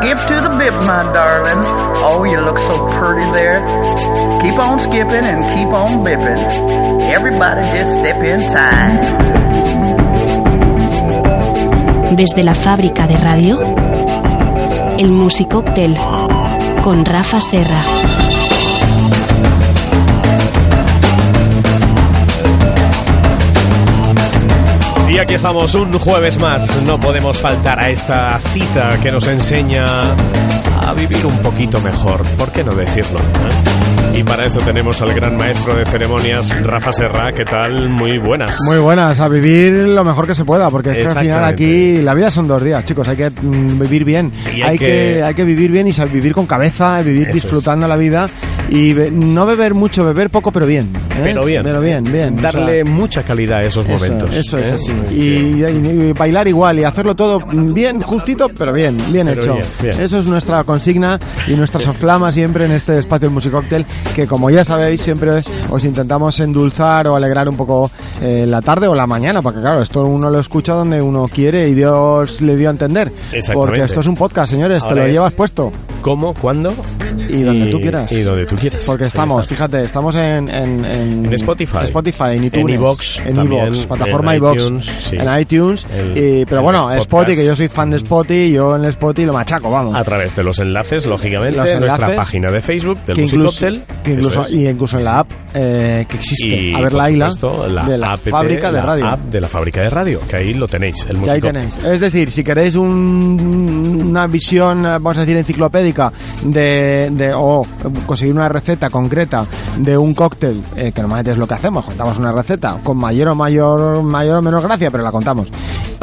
Skip to the bip, my darling. Oh, you look so pretty there. Keep on skipping and keep on bipping. Everybody just step in time. Desde la fábrica de radio, el Musicóctel con Rafa Serra. Aquí estamos un jueves más. No podemos faltar a esta cita que nos enseña a vivir un poquito mejor. ¿Por qué no decirlo? eh? Y para eso tenemos al gran maestro de ceremonias, Rafa Serra. ¿Qué tal? Muy buenas. Muy buenas, a vivir lo mejor que se pueda, porque es que al final aquí la vida son dos días, chicos, hay que mm, vivir bien, hay hay, que... que- hay que vivir bien y vivir con cabeza, vivir Eso es. disfrutando la vida y be- no beber mucho, beber poco, pero bien. ¿eh? Pero bien. Pero bien, bien. o Darle sea, mucha calidad a esos eso, momentos. eso es ¿eh? así. Y, bailar igual y hacerlo todo bien, justito, pero bien, bien Pero hecho. bien, bien. Eso es nuestra consigna y nuestra soflama siempre en este espacio del Musicóctel, que como ya sabéis, siempre os intentamos endulzar o alegrar un poco eh, la tarde o la mañana, porque claro, esto uno lo escucha donde uno quiere y Dios le dio a entender. Exactamente. Porque esto es un podcast, señores, Ahora te lo es- llevas puesto ¿Cómo? ¿Cuándo? y donde tú quieras. Y donde tú quieras. Porque estamos, fíjate, estamos en, en, En Spotify. Spotify, en En iTunes, en también, iVoox, plataforma en iVoox, iTunes, sí. en iTunes, El- y- pero bueno. Spotify, que yo soy fan de Spotify, yo en Spotify lo machaco, vamos. A través de los enlaces, lógicamente, Los nuestra enlaces página de Facebook del que incluso, que incluso, es. y incluso en la app eh, que existe, a ver la isla la de la app, fábrica de la radio. app de la fábrica de radio, que ahí lo tenéis, el Que ahí tenéis. Es decir, si queréis un- una visión, eh, vamos a decir, enciclopédica de, de- o conseguir una receta concreta de un cóctel, eh, que normalmente es lo que hacemos, contamos una receta con mayor o mayor, mayor o menor gracia, pero la contamos.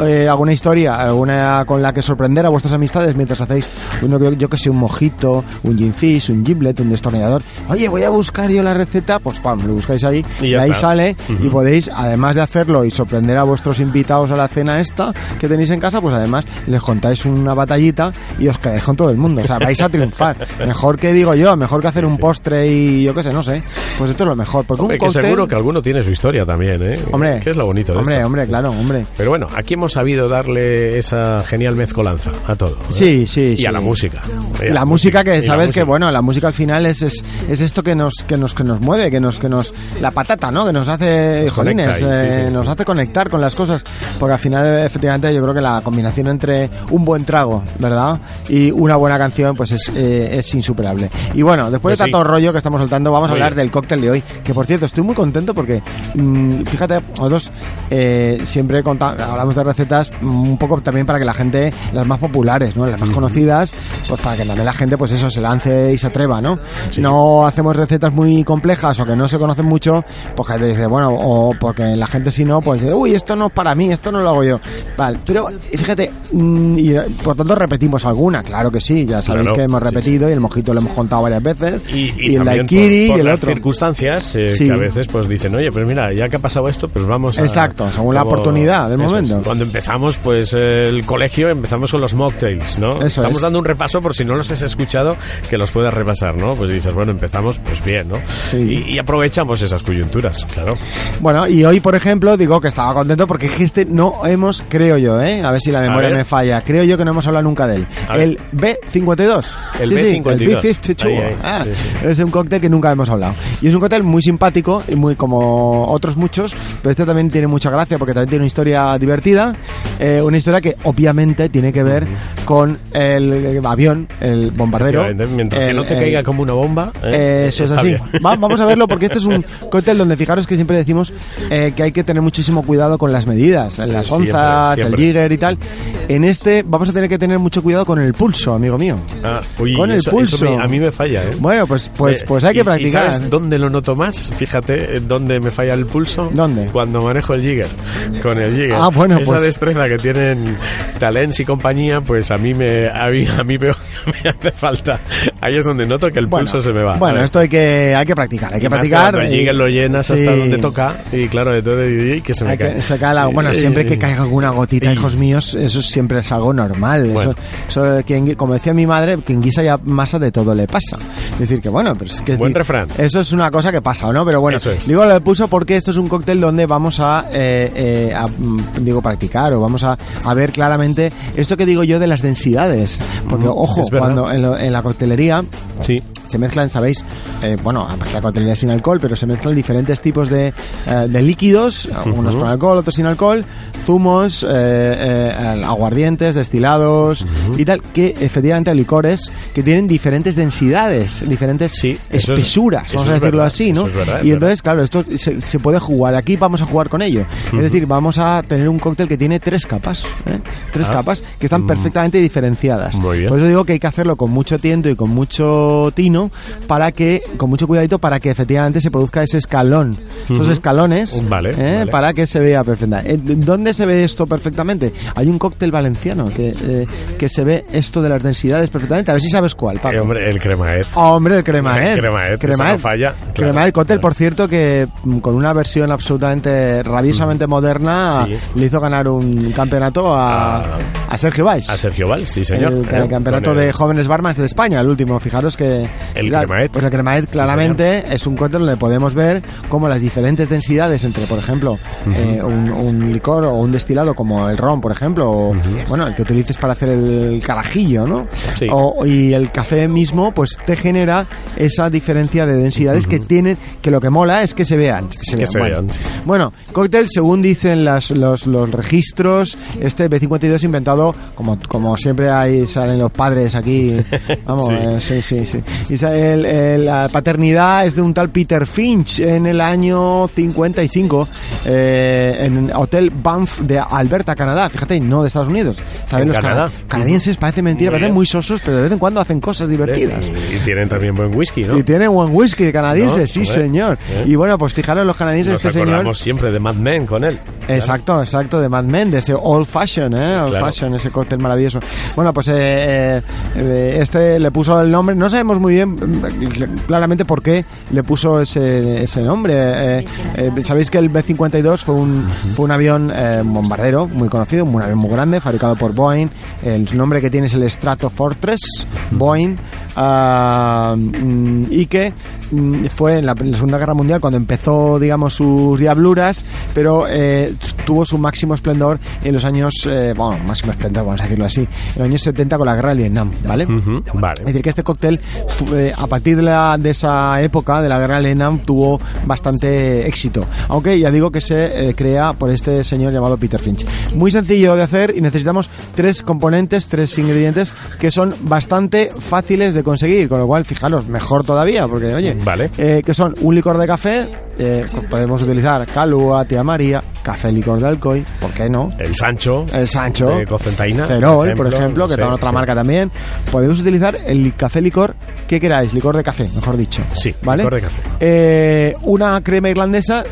Eh, alguna historia, alguna con la que sorprender a vuestras amistades mientras hacéis, uno, yo, yo que sé, un mojito, un gin fizz, un giblet, un destornillador. Oye, voy a buscar yo la receta, pues pam, lo buscáis ahí Y ahí está. sale y podéis, además de hacerlo y sorprender a vuestros invitados a la cena esta que tenéis en casa, pues además les contáis una batallita y os quedáis con todo el mundo. O sea, vais a triunfar. Mejor que digo yo, mejor que hacer un postre y yo qué sé, no sé. Pues esto es lo mejor. Porque Hombre, un que cóctel... seguro que alguno tiene su historia también, ¿eh? Hombre, Que es lo bonito de Hombre, esto. hombre, claro, hombre. Pero bueno, aquí hemos sabido darle esa genial mezcolanza a todo. ¿eh? Sí, sí, Y a la música. La música que sabes que bueno la música al final es, es, es esto que nos que nos que nos mueve que nos que nos la patata no que nos hace Nos jolines conecta ahí, sí, eh, sí, nos hace conectar con las cosas porque al final efectivamente yo creo que la combinación entre un buen trago verdad y una buena canción pues es eh, es insuperable. Y bueno después Pues de sí. tanto rollo que estamos soltando vamos a hablar del cóctel de hoy que por cierto estoy muy contento porque mm, fíjate nosotros eh, siempre hablamos de recetas mm, un poco también para que la gente las más populares no las más conocidas pues para que también la gente pues eso se lance y se atreva no Sí. no hacemos recetas muy complejas o que no se conocen mucho pues que dice bueno o porque la gente si no pues dice, uy esto no es para mí esto no lo hago yo vale pero fíjate mm, y eh, por tanto repetimos alguna claro que sí ya sabéis que hemos repetido y el mojito lo hemos contado varias veces Y, y el daiquiri y el las otro circunstancias eh, Sí. que a veces pues dicen, oye, pues mira, ya que ha pasado esto, pues vamos a... Exacto, según la oportunidad del es. momento. Cuando empezamos, pues el colegio, empezamos con los mocktails, ¿no? Eso Estamos es. dando un repaso por si no los has escuchado, que los puedas repasar, ¿no? Pues dices, bueno, empezamos, pues bien, ¿no? Sí. Y, y aprovechamos esas coyunturas, claro. Bueno, y hoy, por ejemplo, digo que estaba contento porque es que este no hemos, creo yo, ¿eh? A ver si la memoria me falla. Creo yo que no hemos hablado nunca de él. A. El B52. El Sí, sí, B52. el B52. Ahí, ahí. Ah, Sí. Es un cóctel que nunca hemos hablado. Y es un cóctel muy simpático y muy como otros muchos, pero este también tiene mucha gracia porque también tiene una historia divertida. eh, una historia que obviamente tiene que ver con el avión, el bombardero. Mientras que no te el- caiga como una bomba. ¿eh? eh, eso es así. Va- vamos a verlo porque este es un cóctel donde fijaros que siempre decimos eh, que hay que tener muchísimo cuidado con las medidas, las siempre, onzas, siempre. el jigger y tal. En este vamos a tener que tener mucho cuidado con el pulso, amigo mío. Ah, uy, Con el eso- pulso. eso me- a mí me falla, ¿eh? Bueno, pues pues Eh, pues hay y- que ¿Y practicar. sabes dónde lo noto más? Fíjate, eh, ¿dónde me falla el pulso? ¿Dónde? Cuando manejo el jigger. Con el jigger. Ah, bueno, Esa pues- destreza que tienen talents y compañía, pues a mí me a mí, a mí me, me hace falta. Ahí es donde noto que el Bueno, pulso se me va. Bueno, esto hay que, hay que practicar, hay que Y practicar. Cuando y- llegues lo llenas hasta sí. donde toca y claro, de todo y, y que se me Hay cae. que la- bueno, Y- siempre que y- caiga alguna gotita, y- hijos míos, eso siempre es algo normal. Bueno. Eso, eso, como decía mi madre, quien guisa ya masa de todo le pasa. Es decir, que bueno, pero es que... Buen decir, refrán. Eso es una cosa que pasa, ¿no? Pero bueno, es. digo lo pulso porque esto es un cóctel donde vamos a, eh, eh, a, mm, digo, practicar o vamos a, a ver claramente esto que digo yo de las densidades. Porque, ojo, cuando en, lo- en la coctelería Sí. Se mezclan, sabéis, eh, bueno, la coctelería sin alcohol, pero se mezclan diferentes tipos de, eh, de líquidos, unos con alcohol, otros sin alcohol, zumos, eh, eh, aguardientes, destilados y tal, que efectivamente hay licores que tienen diferentes densidades, diferentes Sí, es- espesuras, eso vamos a es decirlo verdad, así, ¿no? es verdad, es y verdad. entonces, claro, esto se, se puede jugar. Aquí vamos a jugar con ello. Es decir, vamos a tener un cóctel que tiene tres capas, ¿eh? tres Ah. capas que están perfectamente diferenciadas. Por eso digo que hay que hacerlo con mucho tiento y con mucho tino para que, con mucho cuidadito, para que efectivamente se produzca ese escalón, esos escalones, Vale, ¿eh? vale. para que se vea perfectamente. Eh, ¿Dónde se ve esto perfectamente? Hay un cóctel valenciano que, eh, que se ve esto de las densidades perfectamente. A ver si sabes cuál, Paco. Eh, hombre, el cremaet. Hombre, el cremaet. El cremaet, eso no falla, claro. Cremaet cóctel, Claro. por cierto, que mm, con una versión absolutamente rabiosamente moderna Sí. le hizo ganar un campeonato a, A- a Sergio Valls. A Sergio Val, sí, señor. El, el campeonato el- de jóvenes barmans de España, el último. Fijaros que. El Cremaet. Pues el Cremaet claramente es un cóctel donde podemos ver cómo las diferentes densidades entre, por ejemplo, eh, un, un licor o un destilado como el ron, por ejemplo, o, bueno, el que utilices para hacer el carajillo, ¿no? Sí. O, y el café mismo, pues te genera esa diferencia de densidades que tienen, que lo que mola es que se vean. Que se Que vean. se bueno. vean, sí. Bueno, cóctel, según dicen las, los, los registros, este B52 inventado, como, como siempre hay, salen los padres aquí, vamos, Sí. eh, sí, sí, sí. Y el- el- la paternidad es de un tal Peter Finch en el año 55, eh, en Hotel Banff de Alberta, Canadá, fíjate, no de Estados Unidos. ¿Sabes? En Los cana- Canadá. canadienses parece mentira, Muy parecen muy sosos, pero de vez en cuando hacen cosas divertidas. Y, y tienen también buen whisky, ¿no? Y tienen buen whisky canadiense, ¿No? sí señor. ¿Eh? Y bueno, pues fijaros los canadienses, Nos este señor... siempre de Mad Men con él. Exacto, exacto, de Mad Men, de ese Old Fashion, ¿eh? Old Claro. Fashion, ese cóctel maravilloso. Bueno, pues eh, eh, eh, este le puso el nombre, no sabemos muy bien claramente por qué le puso ese, ese nombre. Eh, eh, Sabéis que el B-52 fue un, fue un avión eh, bombardero muy conocido, un avión muy grande, fabricado por Boeing. El nombre que tiene es el Stratofortress, Boeing, ah, mm, y que mm, fue en la, en la Segunda Guerra Mundial cuando empezó, digamos, sus diabluras, pero eh, tuvo su máximo esplendor en los años, eh, bueno, máximo esplendor, vamos a decirlo así, en los años 70 con la guerra de Vietnam, ¿vale? Ujú, Es Vale. decir, que este cóctel, eh, a partir de, la- de esa época, de la guerra de Vietnam, tuvo bastante éxito. Aunque ya digo que se eh, crea por este señor llamado Peter Finch. Muy sencillo de hacer y necesitamos tres componentes, tres ingredientes que son bastante fáciles de conseguir. Con lo cual, fijaros, mejor todavía, porque oye, Vale. eh, que son un licor de café, eh, podemos utilizar Calua, Tía María, café licor de Alcoy, ¿por qué no? El Sancho. El Sancho, De Cocentaina, Cerol, por por ejemplo, que sí, está en otra sí. marca también. Podemos utilizar el café licor que queráis, licor de café, mejor dicho. Sí, ¿vale? licor de café. Eh, una crema irlandesa,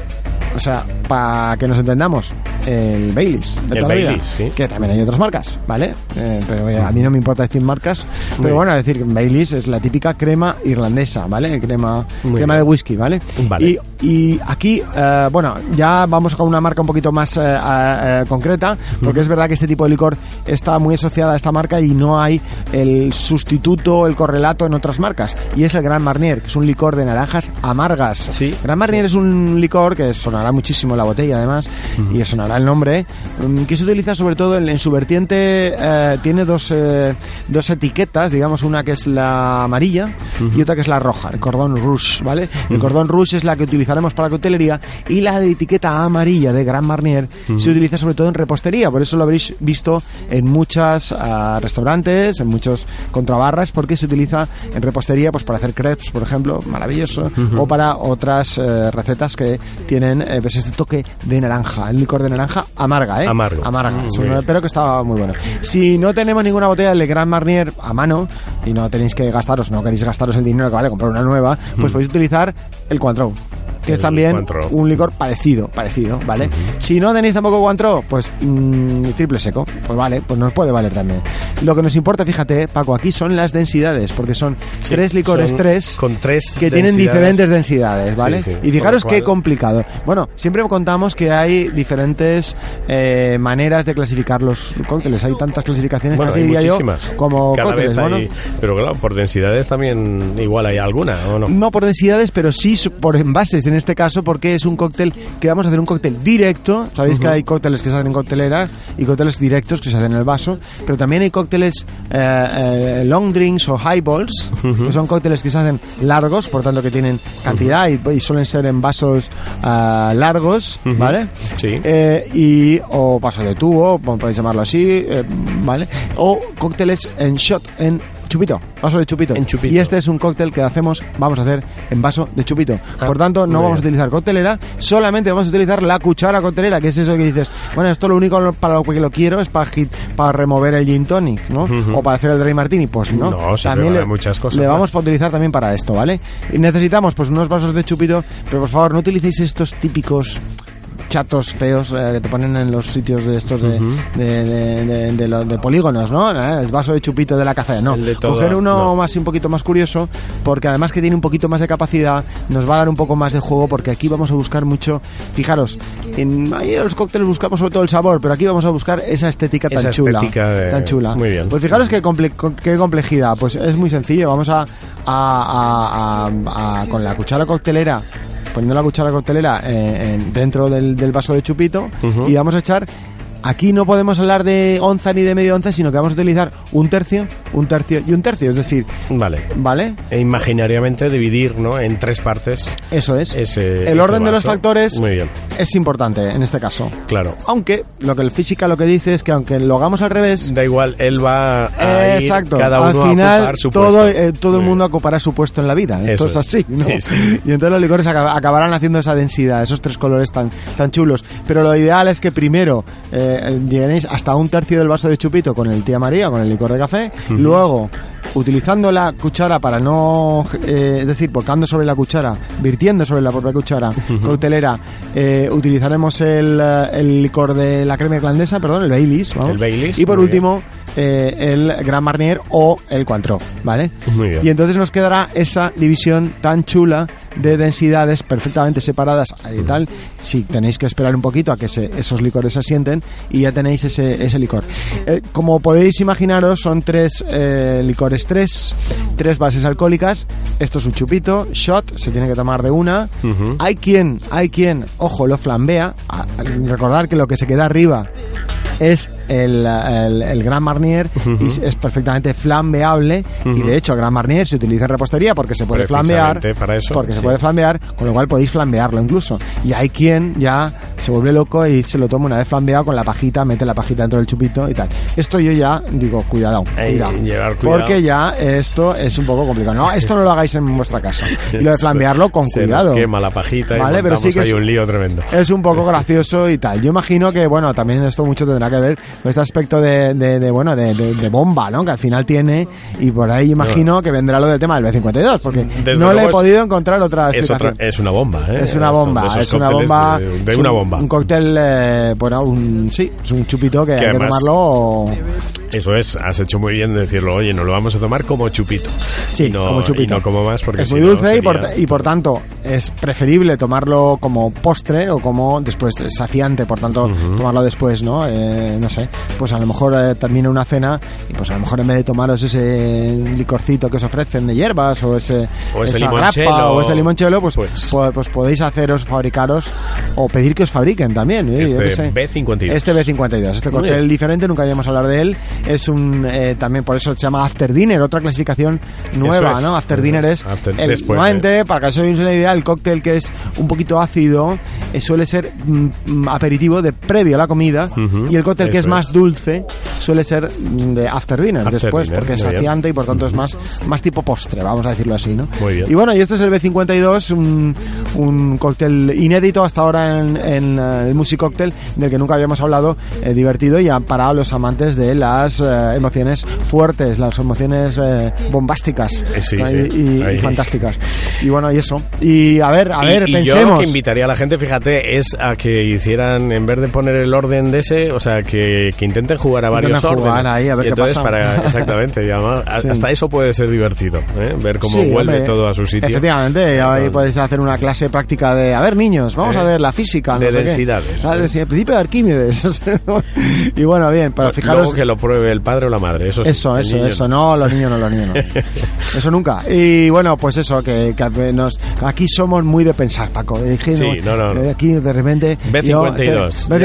o sea, para que nos entendamos, el Baileys de El toda la vida, Baileys, sí. que también hay otras marcas, ¿vale? Eh, pero oye, a mí no me importa decir marcas, pero bien. bueno, decir que Baileys es la típica crema irlandesa, ¿vale? Crema, Muy crema bien. de whisky, ¿vale? Vale. Y, y aquí, eh, bueno, ya vamos con una marca un poquito más eh, eh, concreta, porque es verdad que este tipo de licor está muy asociada a esta marca y no hay el sustituto, el correlato en otras marcas. Y es el Gran Marnier, que es un licor de naranjas amargas. Sí. Gran Marnier es un licor que sonará muchísimo la botella, además, y sonará el nombre, mm, que se utiliza sobre todo en, en su vertiente, eh, tiene dos, eh, dos etiquetas, digamos, una que es la amarilla y otra que es la roja, el cordón rouge, ¿vale? El cordón rouge es la que utilizaremos para la coctelería y la de etiqueta amarilla de Gran Marnier se utiliza sobre todo en repostería, por eso lo habréis visto en muchos restaurantes, en muchos contrabarras, porque se utiliza en repostería pues para hacer crepes, por ejemplo, maravilloso, o para otras eh, recetas que tienen eh, pues este toque de naranja, el licor de naranja amarga, ¿eh? Amargo. Amarga, Mm, pero que está muy bueno. Si no tenemos ninguna botella de Grand Marnier a mano y no tenéis que gastaros, no queréis gastaros el dinero que vale comprar una nueva, pues podéis utilizar el Cointreau. Que es también Cointreau. un licor parecido, parecido, ¿vale? Si no tenéis tampoco Cointreau, pues mm, triple seco, pues vale, pues nos puede valer también. Lo que nos importa, fíjate, Paco, aquí son las densidades, porque son Sí, tres licores, son tres con tres que tienen diferentes densidades, ¿vale? Sí, sí, y fijaros qué complicado. Bueno, siempre contamos que hay diferentes eh, maneras de clasificar los cócteles. Hay tantas clasificaciones, Bueno, casi hay diría yo, como Cada cócteles. hay- pero claro, por densidades también igual hay alguna, ¿o no? no por densidades, pero sí por envases en este caso, porque es un cóctel que vamos a hacer un cóctel directo. Sabéis que hay cócteles que se hacen en coctelera y cócteles directos que se hacen en el vaso, pero también hay cócteles eh, eh, long drinks o highballs, que son cócteles que se hacen largos, por tanto que tienen cantidad y, y suelen ser en vasos ah, largos. ¿vale? Sí. Eh, y o vaso de tubo, po- podéis llamarlo así, eh, ¿vale? O cócteles en shot, en chupito, vaso de chupito. En chupito. Y este es un cóctel que hacemos, vamos a hacer en vaso de chupito. Ah, Por tanto, no vamos a utilizar coctelera, solamente vamos a utilizar la cuchara coctelera, que es eso que dices, bueno, esto lo único para lo que lo quiero es para, para remover el gin tonic, ¿no? O para hacer el dry martini, pues no. No, sirve también le, muchas cosas le más. vamos a utilizar también para esto, ¿vale? Y necesitamos pues unos vasos de chupito, pero por favor no utilicéis estos típicos chatos feos eh, que te ponen en los sitios de estos de, de, de, de- de los- de polígonos, ¿no? Eh, El vaso de chupito de la café, no. El de todo, Coger uno no. más un poquito más curioso, porque además que tiene un poquito más de capacidad, nos va a dar un poco más de juego, porque aquí vamos a buscar mucho. Fijaros, en, ahí en los cócteles buscamos sobre todo el sabor, pero aquí vamos a buscar esa estética tan Esa chula. estética de- Tan chula. muy bien. Pues fijaros qué, comple- qué complejidad. Pues es muy sencillo. Vamos a- a- a- con la cuchara coctelera, poniendo la cuchara coctelera eh, en- dentro del, del vaso de chupito Ujú. y vamos a echar. Aquí no podemos hablar de onza ni de medio onza, sino que vamos a utilizar un tercio, un tercio y un tercio. Es decir, Vale. ¿vale? E imaginariamente dividir, ¿no? En tres partes Eso es. ese el ese orden de los factores Muy bien, es importante en este caso. claro. Aunque lo que el física lo que dice es que aunque lo hagamos al revés, Da igual, él va a ir Exacto. cada uno Al a final, ocupar su todo, puesto. eh, todo el mundo ocupará su puesto en la vida. Eso es es. así, ¿no? Sí, sí, sí. Y entonces los licores acab- acabarán haciendo esa densidad, esos tres colores tan, tan chulos. Pero lo ideal es que primero eh, lleguéis hasta un tercio del vaso de chupito con el tía María, con el licor de café. Luego, utilizando la cuchara para no, eh, es decir, volcando sobre la cuchara, virtiendo sobre la propia cuchara coctelera, eh, utilizaremos el, eh, el licor de la crema irlandesa, perdón, el Baileys. vamos. El Baileys, Y por último, eh, el Grand Marnier o el Cointreau, ¿vale? Muy bien. Y entonces nos quedará esa división tan chula de densidades perfectamente separadas y tal. Si tenéis que esperar un poquito a que se- esos licores se asienten y ya tenéis ese, ese licor. Eh, como podéis imaginaros, son tres eh, licores, tres, tres bases alcohólicas. Esto es un chupito, shot, se tiene que tomar de una. Hay quien, hay quien, ojo, lo flambea. A- a- recordar que lo que se queda arriba es el, el, el Grand Marnier y es perfectamente flambeable. Y de hecho el Grand Marnier se utiliza en repostería porque se puede flambear Precisamente para eso, porque se puede flambear con lo cual podéis flambearlo incluso. Y hay quien ya se vuelve loco y se lo toma una vez flambeado con la pajita mete la pajita dentro del chupito y tal. Esto yo ya digo cuidado, Hay cuidado. que llevar cuidado. porque ya esto es un poco complicado. No esto no lo hagáis en vuestra casa. Y lo de flambearlo con Se cuidado. nos quema la pajita y pero sí que es- un lío tremendo. es un poco gracioso y tal. Yo imagino que, bueno, también esto mucho tendrá que ver este aspecto de, de, de, bueno, de, bomba, ¿no? Que al final tiene, y por ahí imagino que vendrá lo del tema del B52, porque Desde no le he podido encontrar otra Es, explicación. otra- es una bomba, ¿eh? Es una bomba, es una bomba. De, una un- bomba. Un cóctel, eh, bueno, un, sí, es un chupito que, hay que además- tomarlo. Eso es, has hecho muy bien de decirlo, oye, nos lo vamos a tomar como chupito. Sí, no, como chupito. y no como más porque es muy no dulce y, por, sería- y por tanto es preferible tomarlo como postre o como después saciante, por tanto tomarlo después, ¿no? Eh, no sé, pues a lo mejor eh, termina una cena y pues a lo mejor en vez de tomaros ese licorcito que os ofrecen de hierbas o ese, O ese esa grappa o ese limonchelo, pues, pues- pues, pues podéis haceros, fabricaros o pedir que os fabriquen también. ¿eh? Este sé. B52. Este B52, este cóctel diferente, nunca habíamos hablado de él. Es un, eh, también por eso se llama After Dinner, otra clasificación nueva, es. ¿no? After Dinner es. After- el, después, normalmente, para que os hagáis una idea, el cóctel que es un poquito ácido eh, suele ser mm, mm, aperitivo de previo a la comida y el cóctel que es más dulce suele ser de after dinner After después, dinner, porque es bien. saciante y por tanto es más, más tipo postre, vamos a decirlo así, ¿no? Muy bien. Y bueno, y este es el B52, un, un cóctel inédito hasta ahora en, en, eh, el Music Cocktail, del que nunca habíamos hablado, eh, divertido y para los amantes de las eh, emociones fuertes, las emociones eh, bombásticas sí, ¿no? sí. Y, y- y fantásticas. Y bueno, y eso. Y a ver, a Y- ver, y, yo lo pensemos. que invitaría a la gente, fíjate, es a que hicieran, en vez de poner el orden de ese, o sea, que, que intenten jugar a varios jugar órdenes. ahí, a ver Y qué entonces, pasa. Para, exactamente, además, Sí. hasta eso puede ser divertido, ¿eh? ver cómo vuelve hombre, todo a su sitio. Efectivamente, ahí podéis hacer una clase práctica de, a ver niños, vamos Eh, a ver la física. de no sé qué. densidades, Ah, eh. de- el principio de Arquímedes. y bueno, bien, pero fijaros... Luego que lo pruebe el padre o la madre, eso sí, Eso, el eso, eso, no, los niños no, los niños no. Eso nunca. Y bueno, pues eso, que, que nos, aquí somos muy de pensar, Paco. Que Sí, no, no, no. eh, Aquí de repente... B52. yo te- Ya,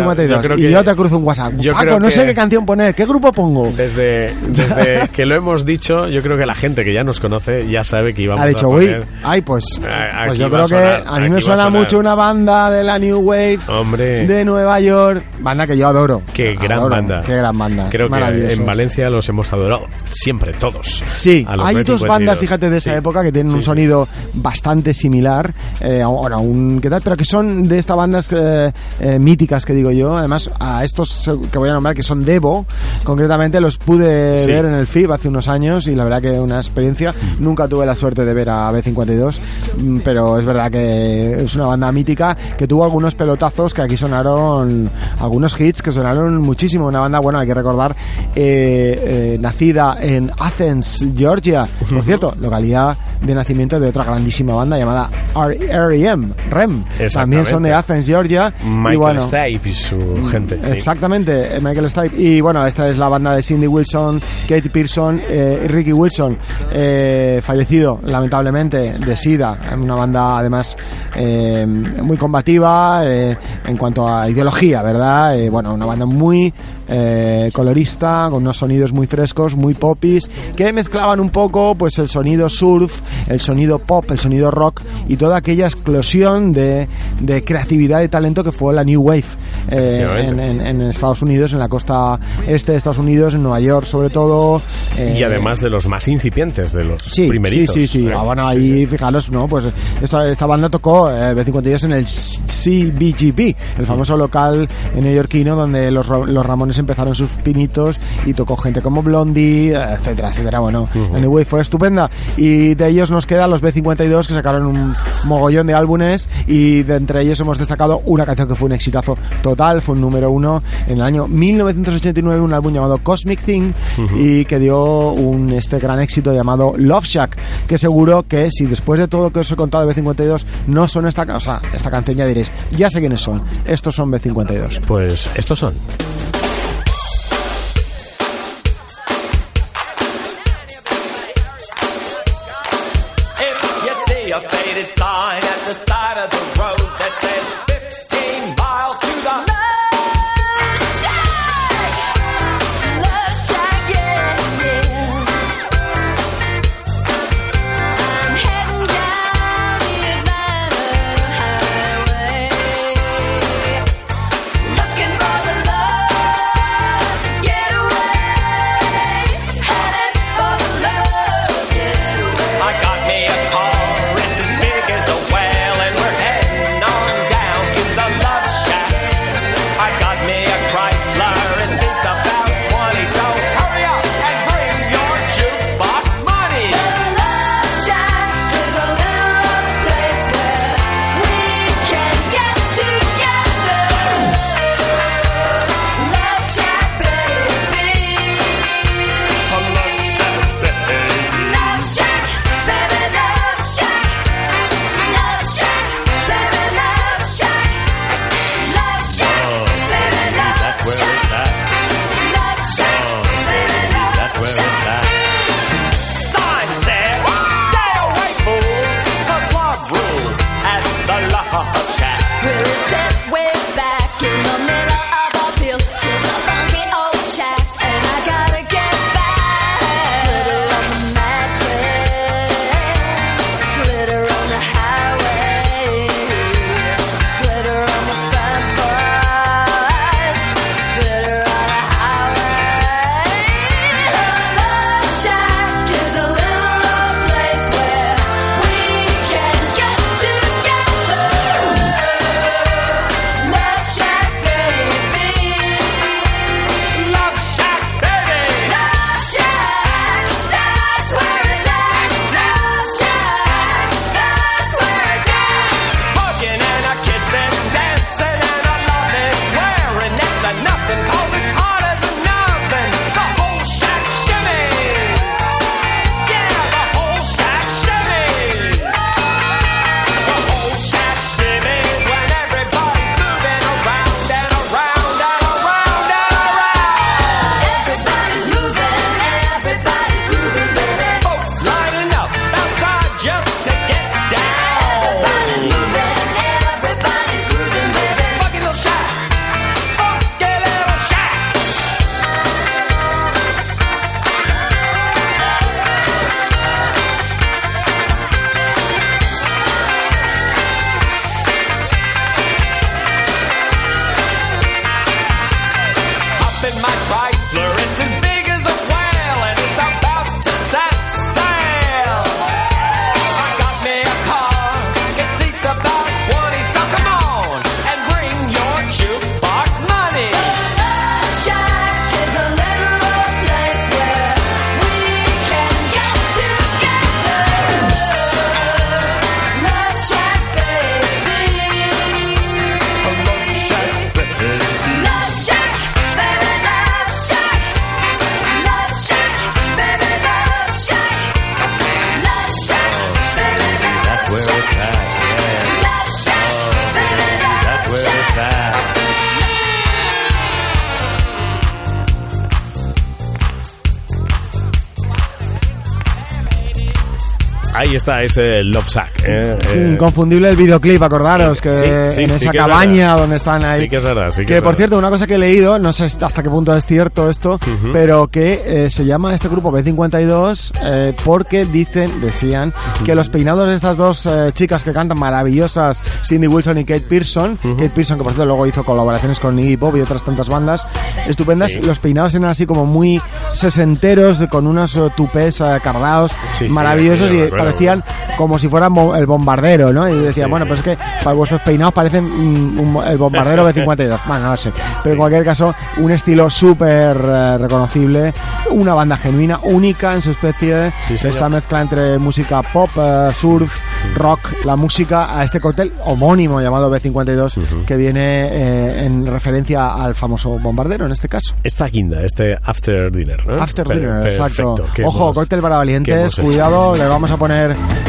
B52. yo y que- yo te cruzo un WhatsApp. yo Paco, no sé qué canción poner, ¿qué grupo pongo? Desde, desde que lo hemos dicho, yo creo que la gente que ya nos conoce ya sabe que íbamos Ha dicho, a uy, poner... ay, pues, A- pues yo creo que a mí me suena mucho una banda de la New Wave Hombre, de Nueva York, banda que yo adoro. qué gran banda. Qué gran banda. Creo que en Valencia los hemos adorado siempre, todos. Sí, hay dos B52. bandas, fíjate, de esa Sí. época que tienen Sí, un sonido bastante similar, eh, ahora un qué tal, pero que son de estas bandas eh, eh, míticas que digo yo. Además, a estos que voy a nombrar que son Devo, concretamente los pude Sí. ver en el FIB hace unos años y la verdad que una experiencia. Nunca tuve la suerte de ver a B52, mm, pero es verdad que es una banda mítica que tuvo algunos pelotazos que aquí sonaron, algunos hits que sonaron muchísimo. Una banda, bueno, hay que recordar, eh, eh, nacida en Athens, Georgia. Por cierto, localidad de nacimiento de otra grandísima banda llamada R.E.M. REM. También son de Athens, Georgia. Michael y bueno, Stipe y su gente. sí. Exactamente, Michael Stipe. Y bueno, esta es la banda de Cindy Wilson, Katie Pearson eh, y Ricky Wilson, eh, fallecido lamentablemente de SIDA. Una banda además eh, muy combativa eh, en cuanto a ideología, ¿verdad? Bueno, una banda muy colorista, con unos sonidos muy frescos, muy popis, que mezclaban un poco pues el sonido surf, el sonido pop, el sonido rock y toda aquella explosión de, de creatividad y talento que fue la New Wave eh, en, en- en Estados Unidos, en la costa este de Estados Unidos, en Nueva York sobre todo. eh, Y además de los más incipientes, de los Sí, primerizos. sí, sí, sí. ¿eh? Ah, bueno, ahí fijaros, ¿no? Pues esta, esta banda tocó eh, B52 en el CBGB, el famoso local neoyorquino donde los, los Ramones empezaron sus pinitos y tocó gente como Blondie, etcétera, etcétera. Bueno, la New Wave fue estupenda y de ellos nos quedan los B52 que sacaron un mogollón de álbumes y de entre ellos hemos destacado una canción que fue un exitazo total, fue un número uno en el año 1989, un álbum llamado Cosmic Thing y que dio un este gran éxito llamado Love Shack, que seguro que si después de todo lo que os he contado de B52 no son esta, o sea, esta canción ya diréis, ya sé quiénes son, estos son B52. Pues estos son. Ahí está ese Love Sack. ¿eh? Eh, Inconfundible el videoclip, acordaros, que Sí, sí, en sí esa que cabaña donde están ahí. Sí que es verdad, sí que que es por verdad. cierto, una cosa que he leído, no sé hasta qué punto es cierto esto, pero que eh, se llama este grupo B52 eh, porque dicen, decían, que los peinados de estas dos chicas que cantan maravillosas, Cindy Wilson y Kate Pearson, Kate Pearson que por cierto luego hizo colaboraciones con Iggy Pop y otras tantas bandas estupendas, los peinados eran así como muy sesenteros, con unos tupés cardados, maravillosos y. parecían como si fueran el bombardero, ¿no? Y decía, Sí, bueno, pues es que para vuestros peinados parecen mm, un- el bombardero B52. Bueno, no sé. Pero Sí. en cualquier caso, un estilo súper eh, reconocible, una banda genuina, única en su especie. Sí. Esta mezcla entre música pop, eh, surf, rock, la música a este cóctel homónimo llamado B52, que viene eh, en referencia al famoso bombardero en este caso. Esta guinda, este After Dinner, ¿no? After Dinner, exacto. perfecto, Ojo, hemos- cóctel para valientes, cuidado, le vamos a poner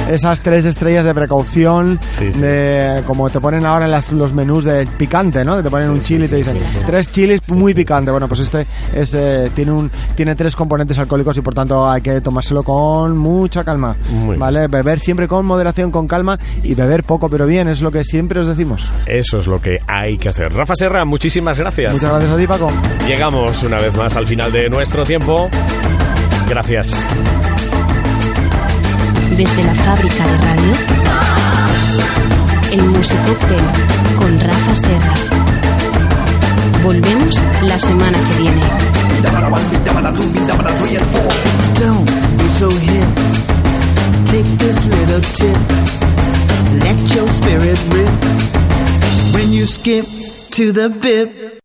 esas tres estrellas de precaución, Sí, sí. de como te ponen ahora en las- los menús de picante, ¿no? Te ponen un chili y te dicen tres chilis muy picante. Bueno, pues este es eh, tiene un tiene tres componentes alcohólicos y por tanto hay que tomárselo con mucha calma, Muy bien. ¿vale? Beber siempre con moderación, con calma y beber poco pero bien, es lo que siempre os decimos. Eso es lo que hay que hacer. Rafa Serra, muchísimas gracias. Muchas gracias a ti, Paco. Llegamos una vez más al final de nuestro tiempo. Gracias. Desde la fábrica de radio, el Musicóctel con Rafa Serra. Volvemos la semana que viene. Don't be so hip. Take this little tip. Let your spirit rip. When you skip to the bip.